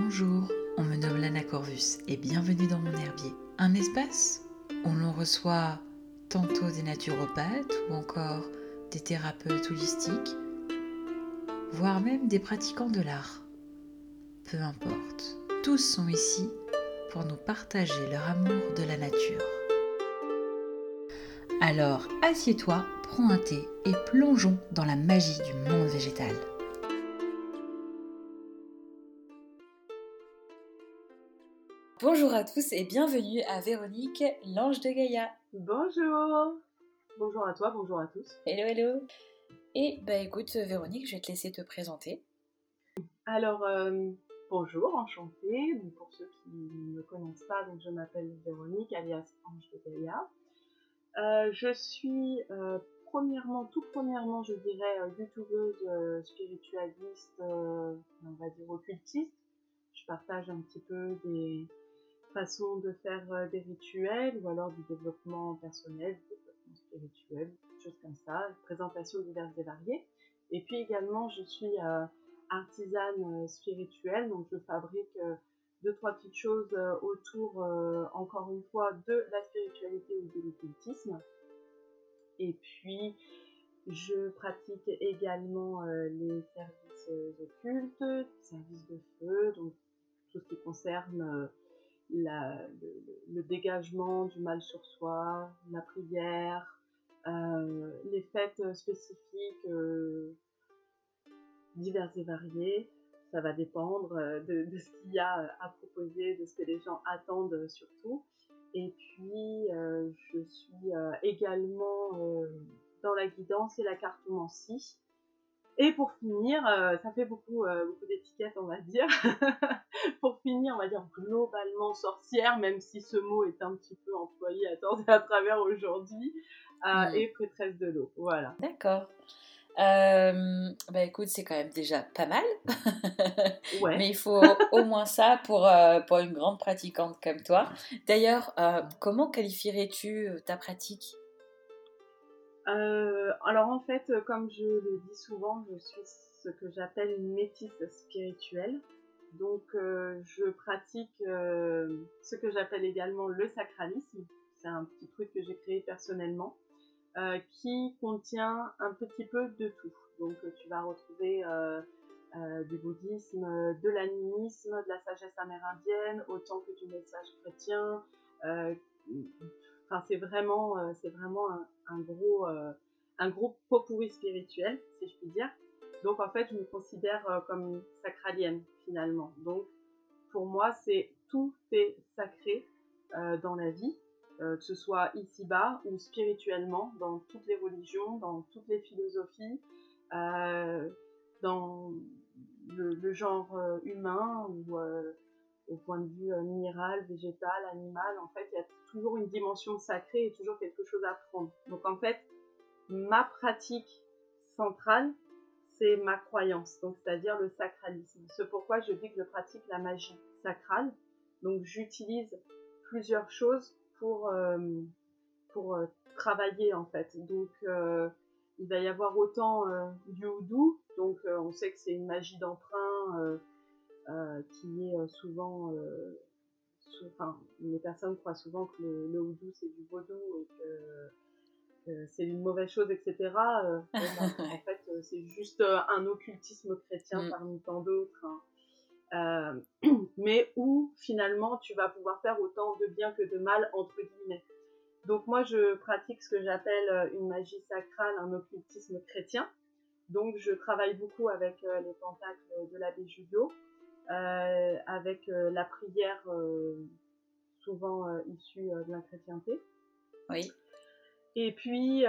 Bonjour, on me nomme Lana Corvus et bienvenue dans mon herbier. Un espace où l'on reçoit tantôt des naturopathes ou encore des thérapeutes holistiques, voire même des pratiquants de l'art. Peu importe, tous sont ici pour nous partager leur amour de la nature. Alors assieds-toi, prends un thé et plongeons dans la magie du monde végétal. Bonjour à tous et bienvenue à Véronique, l'ange de Gaïa. Bonjour Bonjour à toi, bonjour à tous. Hello, hello Et bah écoute Véronique, je vais te laisser te présenter. Alors, euh, bonjour, enchantée. pour ceux qui ne me connaissent pas, donc je m'appelle Véronique, alias Ange de Gaïa. Euh, je suis euh, premièrement, tout premièrement, je dirais, youtubeuse spiritualiste, on va dire occultiste. Je partage un petit peu des, façon de faire euh, des rituels ou alors du développement personnel, du développement spirituel, des choses comme ça, présentations diverses et variées. Et puis également, je suis euh, artisane euh, spirituelle, donc je fabrique deux, trois petites choses autour, encore une fois, de la spiritualité ou de l'occultisme. Et puis, je pratique également les services occultes, services de feu, donc tout ce qui concerne le, dégagement du mal sur soi, la prière, euh, les fêtes spécifiques euh, diverses et variées. Ça va dépendre euh, de, ce qu'il y a à proposer, de ce que les gens attendent surtout. Et puis, je suis également dans la guidance et la cartomancie. Et pour finir, euh, ça fait beaucoup, euh, beaucoup d'étiquettes, on va dire. pour finir, on va dire globalement sorcière, même si ce mot est un petit peu employé à tort et à travers aujourd'hui, euh, et prêtresse de l'eau. Voilà. D'accord. bah écoute, c'est quand même déjà pas mal. ouais. Mais il faut au moins ça pour, pour une grande pratiquante comme toi. D'ailleurs, comment qualifierais-tu ta pratique? Euh, alors en fait, comme je le dis souvent, je suis ce que j'appelle une métisse spirituelle. Donc euh, je pratique euh, ce que j'appelle également le sacralisme. C'est un petit truc que j'ai créé personnellement qui contient un petit peu de tout. Donc tu vas retrouver du bouddhisme, de l'animisme, de la sagesse amérindienne, autant que du message chrétien. Enfin, c'est vraiment, c'est vraiment un, gros, euh, un gros pot pourri spirituel, si je puis dire. Donc en fait, je me considère euh, comme sacralienne finalement. Donc pour moi, c'est tout est sacré euh, dans la vie, que ce soit ici-bas ou spirituellement, dans toutes les religions, dans toutes les philosophies, dans le, genre humain ou au point de vue minéral, végétal, animal. En fait, il y a toujours une dimension sacrée et toujours quelque chose à prendre. Donc en fait, ma pratique centrale, c'est ma croyance, donc c'est-à-dire le sacralisme. C'est pourquoi je dis que je pratique la magie sacrale. Donc j'utilise plusieurs choses pour, euh, pour euh, travailler en fait. Donc euh, il va y avoir autant du houdou, donc on sait que c'est une magie d'emprunt qui est souvent enfin, les personnes croient souvent que le, le houdou c'est du vaudou et que, c'est une mauvaise chose, etc. Euh, bah, en fait, euh, c'est juste euh, un occultisme chrétien mm. parmi tant d'autres. Hein. mais où finalement tu vas pouvoir faire autant de bien que de mal, entre guillemets. Donc moi je pratique ce que j'appelle une magie sacrale, un occultisme chrétien. Donc je travaille beaucoup avec les pentacles de l'abbé Julio. Euh, avec euh, la prière euh, souvent issue de la chrétienté. Oui. Et puis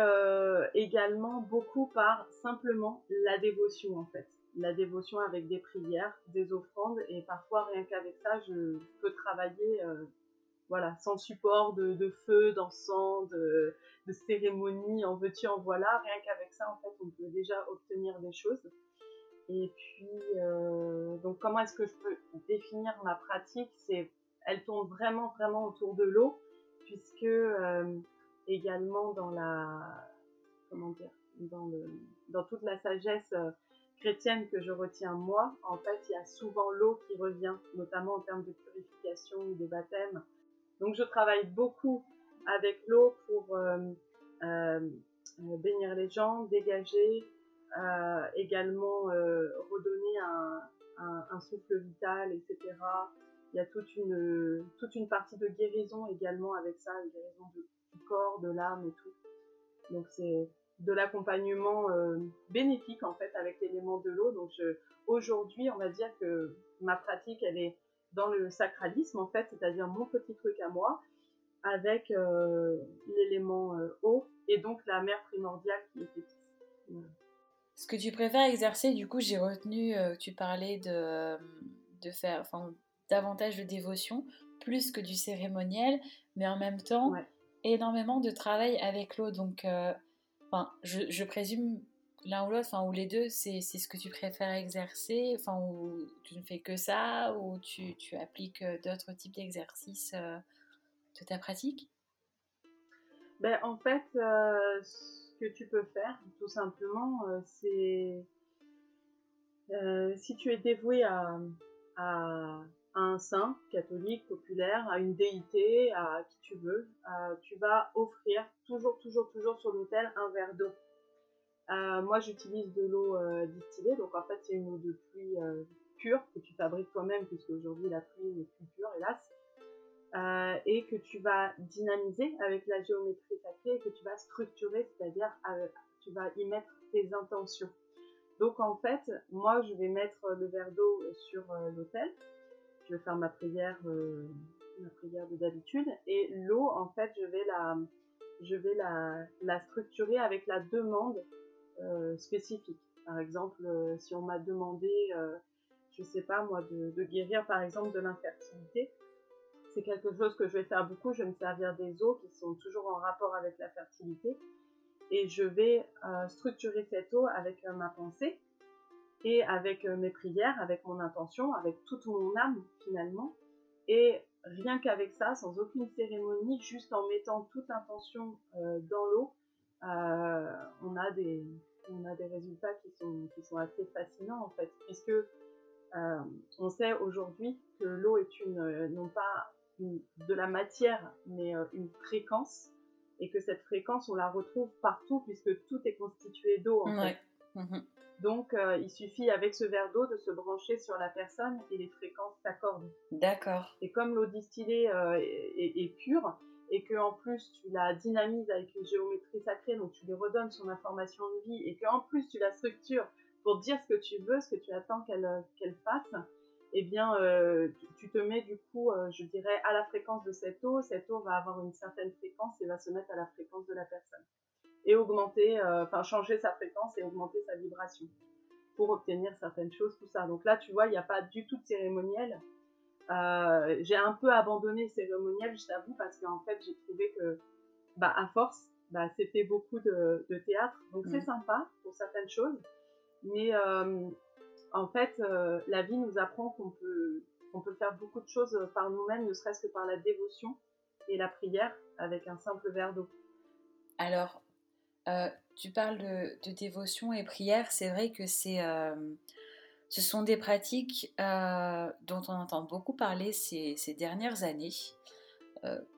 également beaucoup par simplement la dévotion en fait. La dévotion avec des prières, des offrandes et parfois rien qu'avec ça je peux travailler voilà, sans support de, de feu, d'encens, de, de cérémonie, en veux-tu, en voilà. Rien qu'avec ça, en fait, on peut déjà obtenir des choses. Et puis, euh, donc comment est-ce que je peux définir ma pratique? C'est, elle tourne vraiment, vraiment autour de l'eau, puisque euh, également dans la, comment dire, dans, le, dans toute la sagesse euh, chrétienne que je retiens moi, en fait, il y a souvent l'eau qui revient, notamment en termes de purification ou de baptême. Donc je travaille beaucoup avec l'eau pour bénir les gens, dégager, également redonner un, un, souffle vital, etc. Il y a toute une, toute une partie de guérison également avec ça, une guérison du corps, de l'âme et tout. Donc c'est de l'accompagnement euh, bénéfique en fait avec l'élément de l'eau. Donc aujourd'hui, on va dire que ma pratique, elle est dans le sacralisme en fait, c'est-à-dire mon petit truc à moi avec euh, l'élément euh, eau et donc la mère primordiale qui est Ce que tu préfères exercer, du coup, j'ai retenu, tu parlais de, de faire enfin, davantage de dévotion, plus que du cérémoniel, mais en même temps, énormément de travail avec l'eau. Donc, Enfin, je, présume l'un ou l'autre, enfin, ou les deux, c'est ce que tu préfères exercer, enfin, ou tu ne fais que ça, ou tu, tu appliques euh, d'autres types d'exercices euh, de ta pratique? Ben, En fait, euh, que tu peux faire, tout simplement, c'est si tu es dévoué à, un saint catholique, populaire, à une déité, à qui tu veux, euh, tu vas offrir toujours, toujours, toujours sur l'autel un verre d'eau. Euh, moi, j'utilise de l'eau euh, distillée, donc en fait, c'est une eau de pluie pure que tu fabriques toi-même, puisque aujourd'hui la pluie n'est plus pure, hélas, et que tu vas dynamiser avec la géométrie sacrée et que tu vas structurer, c'est-à-dire tu vas y mettre tes intentions. Donc en fait, moi, je vais mettre le verre d'eau sur l'autel je vais faire ma prière, euh, ma prière de d'habitude. Et l'eau, en fait, je vais la, je vais la, structurer avec la demande euh, spécifique. Par exemple, euh, si on m'a demandé, je sais pas moi, de, guérir par exemple de l'infertilité, c'est quelque chose que je vais faire beaucoup. Je vais me servir des eaux qui sont toujours en rapport avec la fertilité. Et je vais structurer cette eau avec ma pensée et avec euh, mes prières, avec mon intention, avec toute mon âme finalement. Et rien qu'avec ça, sans aucune cérémonie, juste en mettant toute intention euh, dans l'eau, euh, on, a des, on a des résultats qui sont, qui sont assez fascinants en fait, puisque on sait aujourd'hui que l'eau est une, non pas de la matière, mais une fréquence, et que cette fréquence, on la retrouve partout, puisque tout est constitué d'eau en fait. Mhm. Donc, euh, il suffit avec ce verre d'eau de se brancher sur la personne et les fréquences s'accordent. D'accord. Et comme l'eau distillée euh, est, pure et que en plus tu la dynamises avec une géométrie sacrée, donc tu lui redonnes son information de vie et que en plus tu la structures pour dire ce que tu veux, ce que tu attends qu'elle qu'elle fasse, eh bien, euh, tu, te mets du coup, je dirais, à la fréquence de cette eau. Cette eau va avoir une certaine fréquence et va se mettre à la fréquence de la personne et augmenter, euh, enfin changer sa fréquence et augmenter sa vibration pour obtenir certaines choses, tout ça. Donc là, tu vois, il n'y a pas du tout de cérémoniel. Euh, j'ai un peu abandonné le cérémoniel, je t'avoue, parce qu'en fait, j'ai trouvé que, bah, à force, bah, c'était beaucoup de, théâtre. Donc c'est mm. sympa pour certaines choses, mais euh, en fait, la vie nous apprend qu'on peut, qu'on peut faire beaucoup de choses par nous-mêmes, ne serait-ce que par la dévotion et la prière avec un simple verre d'eau. Alors, euh, tu parles de, dévotion et prière, c'est vrai que c'est, euh, ce sont des pratiques euh, dont on entend beaucoup parler ces, dernières années,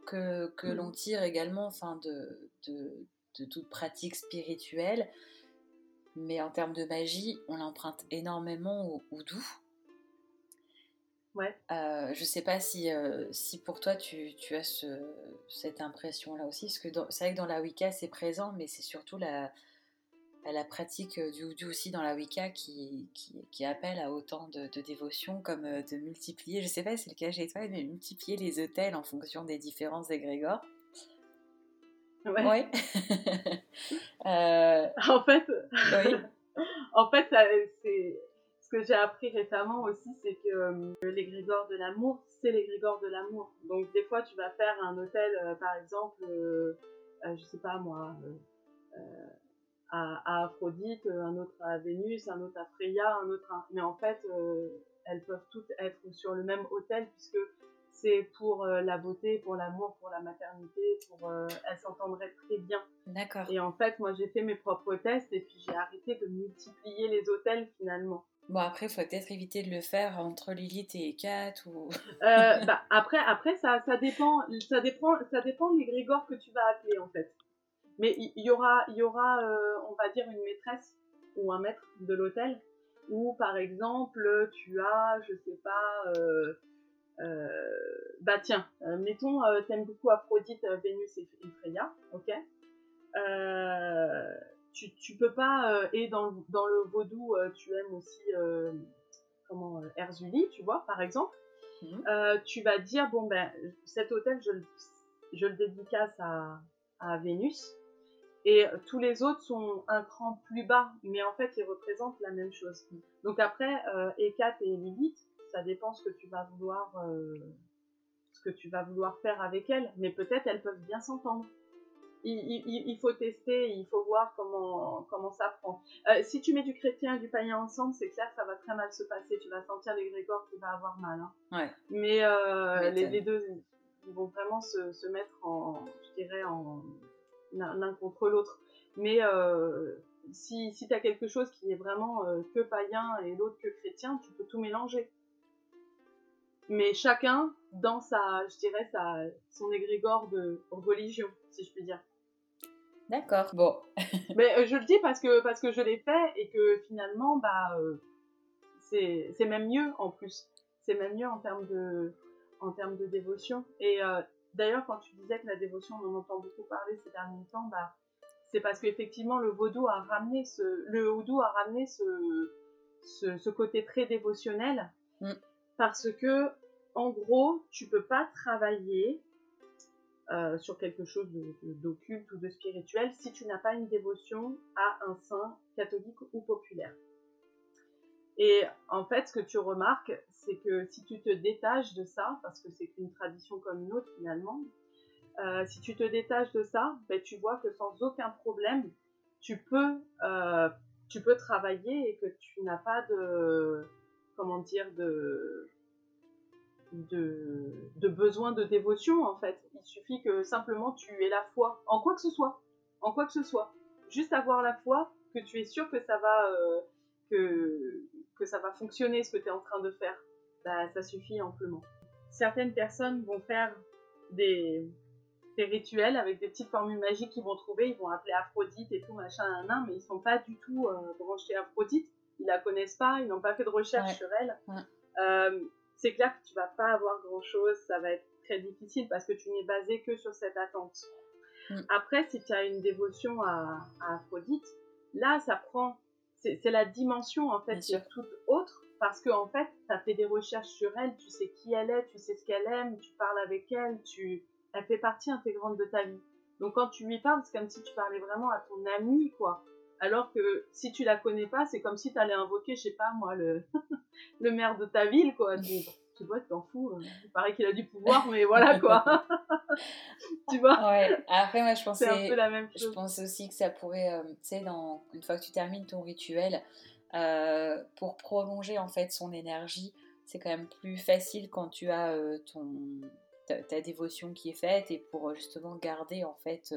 que, que mmh. l'on tire également enfin, de, de, de, toute pratique spirituelle, mais en termes de magie, on l'emprunte énormément au, au doux. Ouais. Euh, je sais pas si, euh, si pour toi tu, tu as ce, cette impression-là aussi, parce que c'est vrai que dans la Wicca c'est présent, mais c'est surtout la, la pratique du Houdou aussi dans la Wicca qui, qui, qui appelle à autant de, de, dévotion comme euh, de multiplier, je sais pas si c'est le cas chez toi, mais multiplier les hôtels en fonction des différents égrégores. Ouais. ouais. Euh, en fait, oui. en fait, c'est que j'ai appris récemment aussi, c'est que euh, l'égrégore de l'amour, c'est l'égrégore de l'amour. Donc des fois, tu vas faire un hôtel, euh, par exemple, euh, je sais pas moi, à, Aphrodite, un autre à Vénus, un autre à Freya, un autre à... Mais en fait, elles peuvent toutes être sur le même hôtel puisque c'est pour euh, la beauté, pour l'amour, pour la maternité, pour euh, elles s'entendraient très bien. D'accord. Et en fait, moi j'ai fait mes propres tests et puis j'ai arrêté de multiplier les hôtels finalement. Bon après, il faut peut-être éviter de le faire entre Lilith et Kat ou. Euh, bah, après, après ça, ça dépend, ça dépend, ça dépend des grégores que tu vas appeler en fait. Mais il y, aura, il y aura, euh, on va dire une maîtresse ou un maître de l'hôtel ou par exemple tu as, je sais pas. Euh, bah tiens, euh, mettons, euh, t'aimes beaucoup Aphrodite, Vénus et, et Freya, ok? Tu, tu peux pas, et dans, le- dans le vaudou, tu aimes aussi, comment, Erzuli, tu vois, par exemple, Mhm. Tu vas dire, bon ben, cet hôtel, je, le- je le dédicace à, à Vénus, et tous les autres sont un cran plus bas, mais en fait, ils représentent la même chose. Donc après, euh, Hécate et Lilith, ça dépend ce que tu vas vouloir, euh, ce que tu vas vouloir faire avec elles, mais peut-être elles peuvent bien s'entendre. Il, il- il- il faut tester, il faut voir comment, comment ça prend. Euh, si tu mets du chrétien et du païen ensemble, c'est clair que ça va très mal se passer. Tu vas sentir l'égrégore qui va avoir mal. hein. Ouais. Mais euh, les, les deux, ils vont vraiment se, se mettre en, je dirais, en l'un contre l'autre. Mais euh, si, si tu as quelque chose qui est vraiment que païen et l'autre que chrétien, tu peux tout mélanger. Mais chacun dans sa, je dirais, sa, son égrégore de religion, si je puis dire. D'accord. Bon. Mais euh, je le dis parce que, parce que je l'ai fait et que finalement, bah, euh, c'est même mieux en plus. C'est même mieux en termes de, en termes de dévotion. Et euh, d'ailleurs, quand tu disais que la dévotion, on en entend beaucoup parler ces derniers temps, bah, c'est parce qu'effectivement, le vaudou a ramené ce, le vaudou a ramené ce, ce, ce côté très dévotionnel. Mm. Parce que, en gros, tu peux pas travailler euh, sur quelque chose d'occulte ou de spirituel si tu n'as pas une dévotion à un saint catholique ou populaire. Et en fait, ce que tu remarques, c'est que si tu te détaches de ça, parce que c'est une tradition comme une autre finalement, euh, si tu te détaches de ça, ben, tu vois que sans aucun problème, tu peux, euh, tu peux travailler et que tu n'as pas de, comment dire, de, de, besoin de dévotion en fait. Il suffit que simplement tu aies la foi en quoi que ce soit, en quoi que ce soit. Juste avoir la foi que tu es sûr que ça va, euh, que, que ça va fonctionner ce que tu es en train de faire. Ça suffit amplement. Certaines personnes vont faire des, des rituels avec des petites formules magiques qu'ils vont trouver, ils vont appeler Aphrodite et tout machin, nan, nan, mais ils sont pas du tout euh, branchés Aphrodite, ils la connaissent pas, ils n'ont pas fait de recherche Ouais. sur elle. Ouais. Euh, c'est clair que tu vas pas avoir grand chose, ça va être très difficile parce que tu n'es basé que sur cette attente. Mm. Après, si tu as une dévotion à, à Aphrodite, là ça prend, c'est la dimension en fait Bien qui est sûr. toute autre parce que en fait tu as fait des recherches sur elle, tu sais qui elle est, tu sais ce qu'elle aime, tu parles avec elle, tu, elle fait partie intégrante de ta vie. Donc quand tu lui parles, c'est comme si tu parlais vraiment à ton ami quoi. Alors que si tu la connais pas, c'est comme si tu allais invoquer, je sais pas moi, le, le maire de ta ville, quoi. Tu, tu vois, tu t'en fous. euh, Il paraît qu'il a du pouvoir, mais voilà, quoi. tu vois, Ouais. Après, moi, je c'est un pensais. peu la même Je chose. pense aussi que ça pourrait, euh, tu sais, une fois que tu termines ton rituel, euh, pour prolonger en fait son énergie, c'est quand même plus facile quand tu as euh, ton, ta, ta dévotion qui est faite et pour justement garder en fait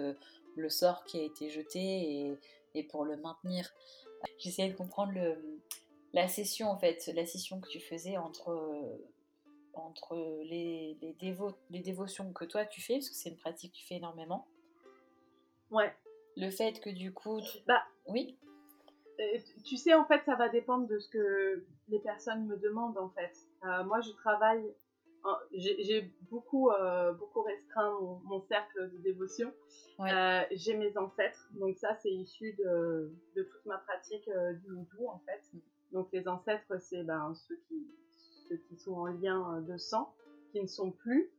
le sort qui a été jeté et, et pour le maintenir. J'essayais de comprendre le, la session en fait, la session que tu faisais entre, entre les, les, dévo- les dévotions que toi tu fais, parce que c'est une pratique que tu fais énormément. Ouais. Le fait que du coup, tu- Bah, oui, Euh, tu- tu sais, en fait, ça va dépendre de ce que les personnes me demandent, en fait. Euh, moi, je travaille. En- J'ai beaucoup, euh, beaucoup restreint mon, mon cercle de dévotion. Ouais. Euh, J'ai mes ancêtres, donc ça, c'est issu de, de toute ma pratique euh, du houdou, en fait. Mm. Donc, les ancêtres, c'est ben, ceux, qui, ceux qui sont en lien de sang, qui ne sont plus,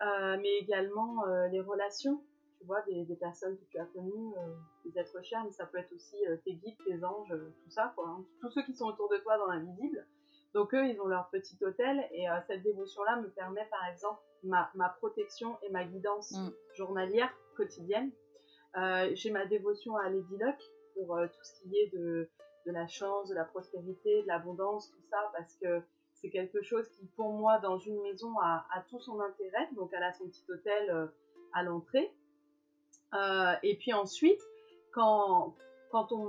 mais également les relations tu vois, des, des personnes que tu as connues, des êtres chers, mais ça peut être aussi tes guides, tes anges, tout ça, quoi. hein. Tous ceux qui sont autour de toi dans l'invisible. Donc eux, ils ont leur petit hôtel, et euh, cette dévotion-là me permet, par exemple, ma, ma protection et ma guidance Mm. journalière, quotidienne. Euh, J'ai ma dévotion à Lady Luck pour euh, tout ce qui est de, de la chance, de la prospérité, de l'abondance, tout ça, parce que c'est quelque chose qui, pour moi, dans une maison, a, a, tout son intérêt. Donc, elle a son petit hôtel à l'entrée. Et puis ensuite, quand, quand on,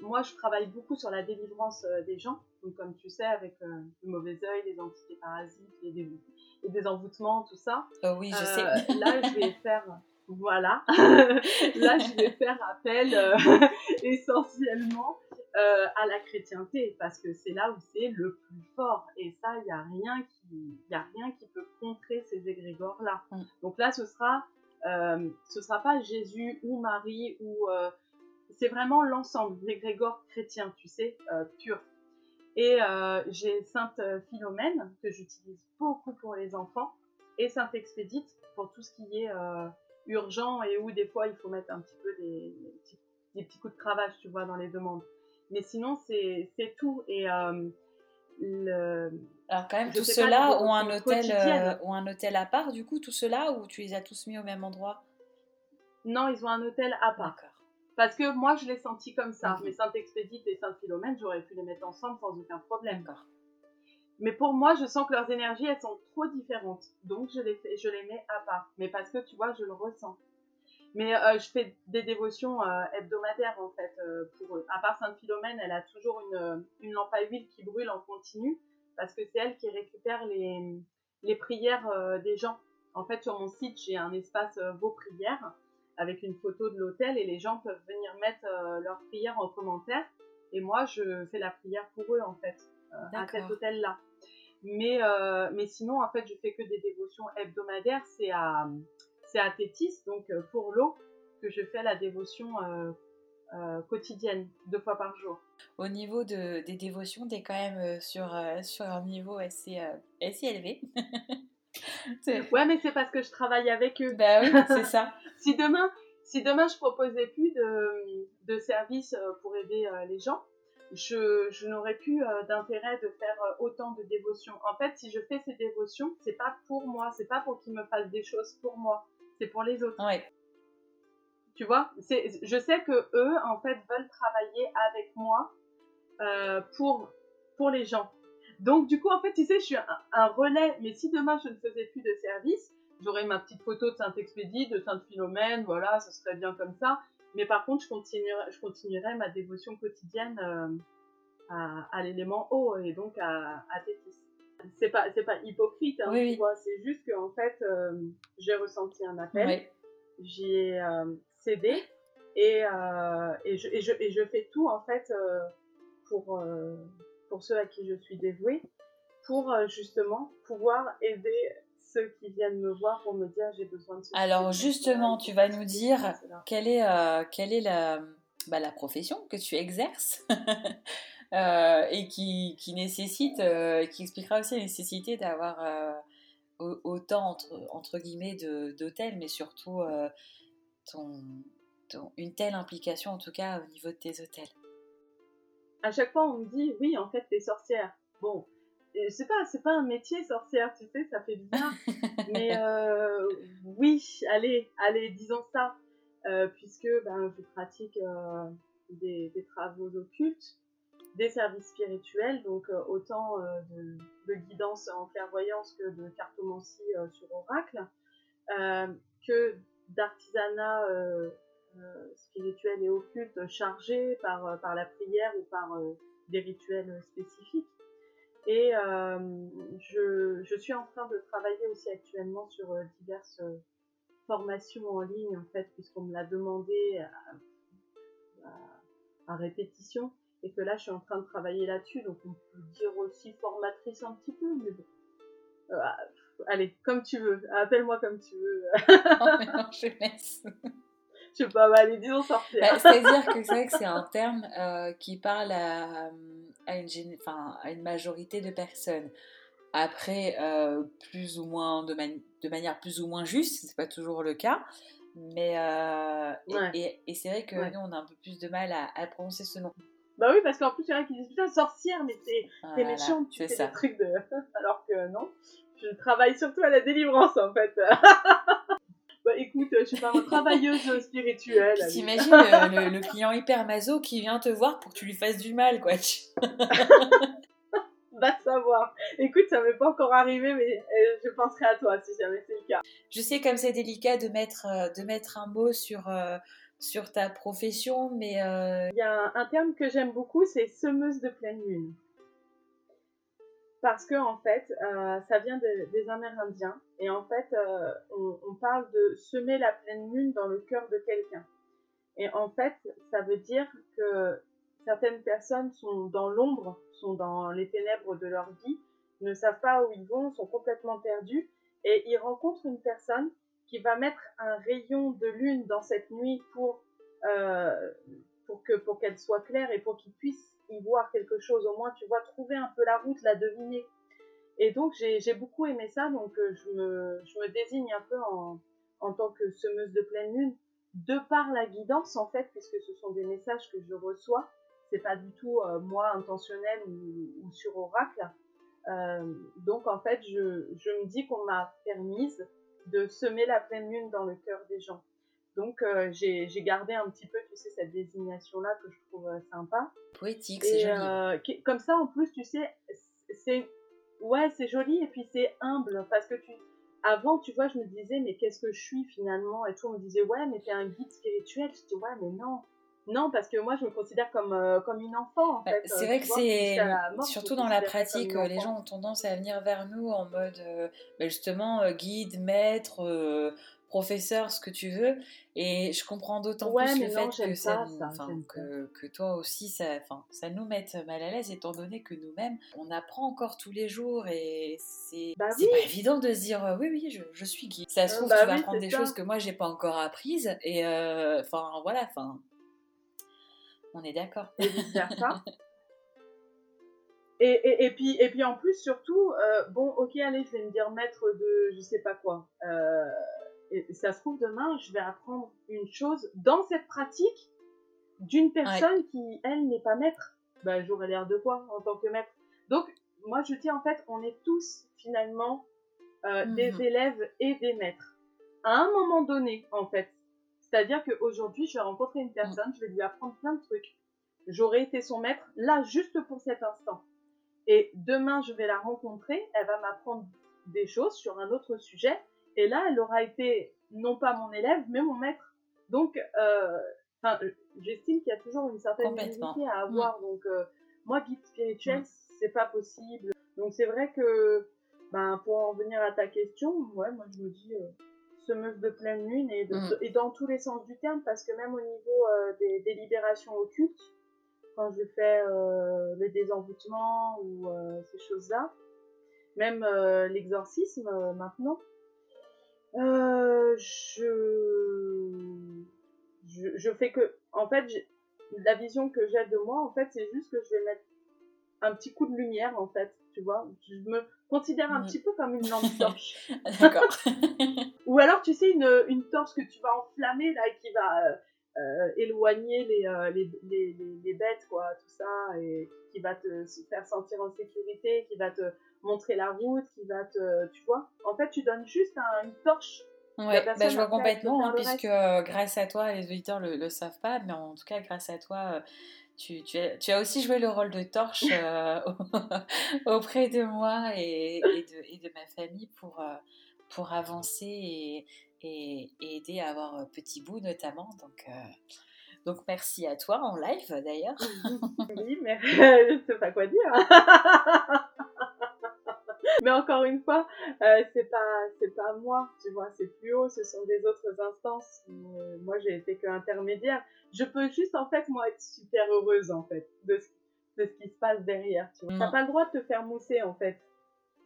moi, je travaille beaucoup sur la délivrance euh, des gens. Donc, comme tu sais, avec euh, le mauvais œil, les entités parasites, les, dé les désenvoûtements, tout ça. Oh oui, je sais. là, je vais faire voilà. Là, je vais faire appel euh, essentiellement euh, à la chrétienté parce que c'est là où c'est le plus fort. Et ça, il n'y a rien qui, y a rien qui peut contrer ces égrégores là. Mm. Donc là, ce sera, euh, ce sera pas Jésus ou Marie ou euh, c'est vraiment l'ensemble, l'égrégore chrétien, tu sais, euh, pur. Et euh, j'ai Sainte Philomène que j'utilise beaucoup pour les enfants et Sainte Expédite pour tout ce qui est urgent et où des fois il faut mettre un petit peu des, des, petits, coups de cravache, tu vois, dans les demandes. Mais sinon, c'est tout. Et euh, le... Alors quand même, tout cela ont un, hôtel, euh, ont un hôtel à part, du coup, tout cela, ou tu les as tous mis au même endroit? Non, ils ont un hôtel à part. Parce que moi, je l'ai senti comme ça. Mhm. Mais Sainte-Expédite et Sainte-Philomène, j'aurais pu les mettre ensemble sans aucun problème. Mais pour moi, je sens que leurs énergies, elles sont trop différentes. Donc, je les, fais, je les mets à part. Mais parce que, tu vois, je le ressens. Mais euh, je fais des dévotions euh, hebdomadaires, en fait, euh, pour eux. À part Sainte-Philomène, elle a toujours une, une, lampe à huile qui brûle en continu. Parce que c'est elle qui récupère les, les prières des gens. En fait, sur mon site, j'ai un espace vos prières avec une photo de l'hôtel et les gens peuvent venir mettre euh, leurs prières en commentaire. Et moi, je fais la prière pour eux, en fait, à cet hôtel-là. Mais, euh, mais sinon, en fait, je fais que des dévotions hebdomadaires. C'est à, c'est à Tétis, donc euh, pour l'eau, que je fais la dévotion euh, euh, quotidienne, deux fois par jour. Au niveau de, des dévotions, tu es quand même euh, sur, euh, sur un niveau assez, assez élevé. ouais, mais c'est parce que je travaille avec eux. Bah oui, c'est ça. si, demain, si demain je proposais plus de, de services pour aider les gens, je, je n'aurais plus euh, d'intérêt de faire euh, autant de dévotions. En fait, si je fais ces dévotions, c'est pas pour moi, c'est pas pour qu'ils me fassent des choses pour moi, c'est pour les autres. Ouais. Tu vois, je sais que eux, en fait, veulent travailler avec moi euh, pour pour les gens. Donc, du coup, en fait, tu sais, je suis un, un relais. Mais si demain je ne faisais plus de service, j'aurais ma petite photo de Saint-Expédie, de Sainte-Philomène, voilà, ce serait bien comme ça. Mais par contre, je continuerai, je continuerai ma dévotion quotidienne euh, à, à l'élément eau et donc à, à Tétis. C'est pas, c'est pas hypocrite, hein, oui, tu vois. C'est juste qu'en fait, euh, j'ai ressenti un appel, Oui. j'y ai euh, cédé et, et, je, et, je, et je fais tout en fait pour, pour ceux à qui je suis dévouée, pour euh, justement pouvoir aider ceux qui viennent me voir pour me dire j'ai besoin de ce Alors justement, tu vas nous dire quelle est, euh, quelle est la, bah, la profession que tu exerces euh, et qui, qui nécessite, euh, qui expliquera aussi la nécessité d'avoir au- autant entre, entre guillemets d'hôtels, mais surtout ton, ton- une telle implication en tout cas au niveau de tes hôtels. À chaque fois, on me dit oui, en fait, t'es sorcière. Bon, et c'est pas, c'est pas un métier sorcière, tu sais, ça fait bizarre. Mais euh, oui, allez, allez, disons ça, euh, puisque ben, je pratique euh, des, des travaux occultes, des services spirituels, donc euh, autant euh, de, de guidance en clairvoyance que de cartomancie euh, sur oracle, euh, que d'artisanat euh, euh, spirituel et occulte chargé par, euh, par la prière ou par euh, des rituels spécifiques. Et je, je suis en train de travailler aussi actuellement sur diverses formations en ligne, en fait, puisqu'on me l'a demandé à, répétition, et que là, je suis en train de travailler là-dessus, donc on peut dire aussi formatrice un petit peu, mais allez, comme tu veux, appelle-moi comme tu veux. Oh, mais non, je laisse. Je sais pas, bah, allez, disons sortir. Bah, C'est-à-dire que c'est vrai que c'est un terme euh, qui parle à, à, une, gén- enfin, à une majorité de personnes. Après, euh, plus ou moins de, mani- de manière plus ou moins juste, c'est pas toujours le cas. Mais euh, et- Ouais. et, et c'est vrai que Ouais. nous, on a un peu plus de mal à, à prononcer ce nom. Bah oui, parce qu'en plus, il y en a qui disent putain, sorcière, mais t'es Voilà, méchante, tu fais ça. des trucs de. Alors que non, je travaille surtout à la délivrance en fait. bah écoute, je suis pas une travailleuse spirituelle. T'imagines le, le- le client hyper maso qui vient te voir pour que tu lui fasses du mal, quoi. Va savoir. Écoute, ça m'est pas encore arrivé, mais euh, je penserai à toi si jamais c'est le cas. Je sais comme c'est délicat de mettre, euh, de mettre un mot sur, euh, sur ta profession, mais... Il y a un, terme que j'aime beaucoup, c'est semeuse de pleine lune. Parce que, en fait, ça vient des Amérindiens. Et en fait, on, on parle de semer la pleine lune dans le cœur de quelqu'un. Et en fait, ça veut dire que certaines personnes sont dans l'ombre, sont dans les ténèbres de leur vie, ne savent pas où ils vont, sont complètement perdus, et ils rencontrent une personne qui va mettre un rayon de lune dans cette nuit pour, euh, pour que pour qu'elle soit claire et pour qu'ils puissent y voir quelque chose, au moins tu vois, trouver un peu la route, la deviner. Et donc j'ai beaucoup aimé ça, donc euh, je me, désigne un peu en, en tant que semeuse de pleine lune, de par la guidance en fait, puisque ce sont des messages que je reçois, c'est pas du tout euh, moi intentionnel ou, sur oracle. Euh, donc en fait, je, je me dis qu'on m'a permise de semer la pleine lune dans le cœur des gens. Donc euh, j'ai gardé un petit peu, tu sais, cette désignation-là que je trouve sympa. Poétique, c'est joli. comme ça, en plus, tu sais, c'est ouais, c'est joli et puis c'est humble parce que tu avant, tu vois, je me disais mais qu'est-ce que je suis finalement? Et tout. On me disait ouais, mais t'es un guide spirituel. Je dis ouais, mais non. Non, parce que moi, je me considère comme, euh, comme une enfant. En bah. C'est vrai que c'est surtout dans la pratique, euh, les gens ont tendance à venir vers nous en mode euh, bah, justement guide, maître, professeur, ce que tu veux. Et je comprends d'autant plus le fait que, ça, que, que, toi aussi, ça, ça nous mette mal à l'aise, étant donné que nous-mêmes, on apprend encore tous les jours et c'est bah pas évident de se dire oui, oui, je, je suis guide. Ça se trouve, bah tu vas apprendre des choses que moi, j'ai pas encore apprises. Et enfin, voilà, enfin on est d'accord. Et. Et, et, puis, et puis en plus, surtout, euh, bon, ok, allez, je vais me dire maître de je sais pas quoi. Euh, et ça se trouve, demain, je vais apprendre une chose dans cette pratique d'une personne qui, elle, n'est pas maître. Bah, j'aurais l'air de quoi en tant que maître? Donc, moi, je dis en fait, on est tous finalement euh, des mhm. élèves et des maîtres. À un moment donné, en fait, c'est-à-dire qu'aujourd'hui, je vais rencontrer une personne, je vais lui apprendre plein de trucs. J'aurais été son maître là juste pour cet instant. Et demain, je vais la rencontrer, elle va m'apprendre des choses sur un autre sujet. Et là, elle aura été non pas mon élève, mais mon maître. Donc, euh, j'estime qu'il y a toujours une certaine humilité à avoir. Donc, euh, moi, guide spirituel, c'est pas possible. Donc, c'est vrai que, ben, pour en venir à ta question, ouais, moi, je me dis, euh, semeuse de pleine lune mm. et, dans tous les sens du terme, parce que même au niveau euh, des, libérations occultes, quand je fais euh, le désenvoûtement ou ces choses-là, même l'exorcisme maintenant, je, je, fais que, en fait, la vision que j'ai de moi, en fait, c'est juste que je vais mettre un petit coup de lumière, en fait, tu vois. Je me considère un petit peu comme une lampe torche. D'accord. Ou alors, tu sais, une, une torche que tu vas enflammer, là, et qui va euh, euh, éloigner les, euh, les, les, les, bêtes, quoi, tout ça, et qui va te faire sentir en sécurité, qui va te montrer la route, qui va te... Tu vois. En fait, tu donnes juste une torche. Ouais, bah, je vois complètement, hein, puisque grâce à toi, les auditeurs ne le, le, savent pas, mais en tout cas, grâce à toi, tu, tu, as, tu, as, aussi joué le rôle de torche euh, auprès de moi et, et, de, et, de, ma famille pour, euh, pour avancer et, et, aider à avoir petit bout notamment. Donc, euh, donc merci à toi en live d'ailleurs. oui, mais je ne sais pas quoi dire. mais encore une fois, euh, c'est pas c'est pas moi, tu vois, c'est plus haut, ce sont des autres instances. Euh, moi, j'ai été que intermédiaire. Je peux juste en fait moi être super heureuse en fait de ce, de ce qui se passe derrière. Tu n'as pas le droit de te faire mousser en fait.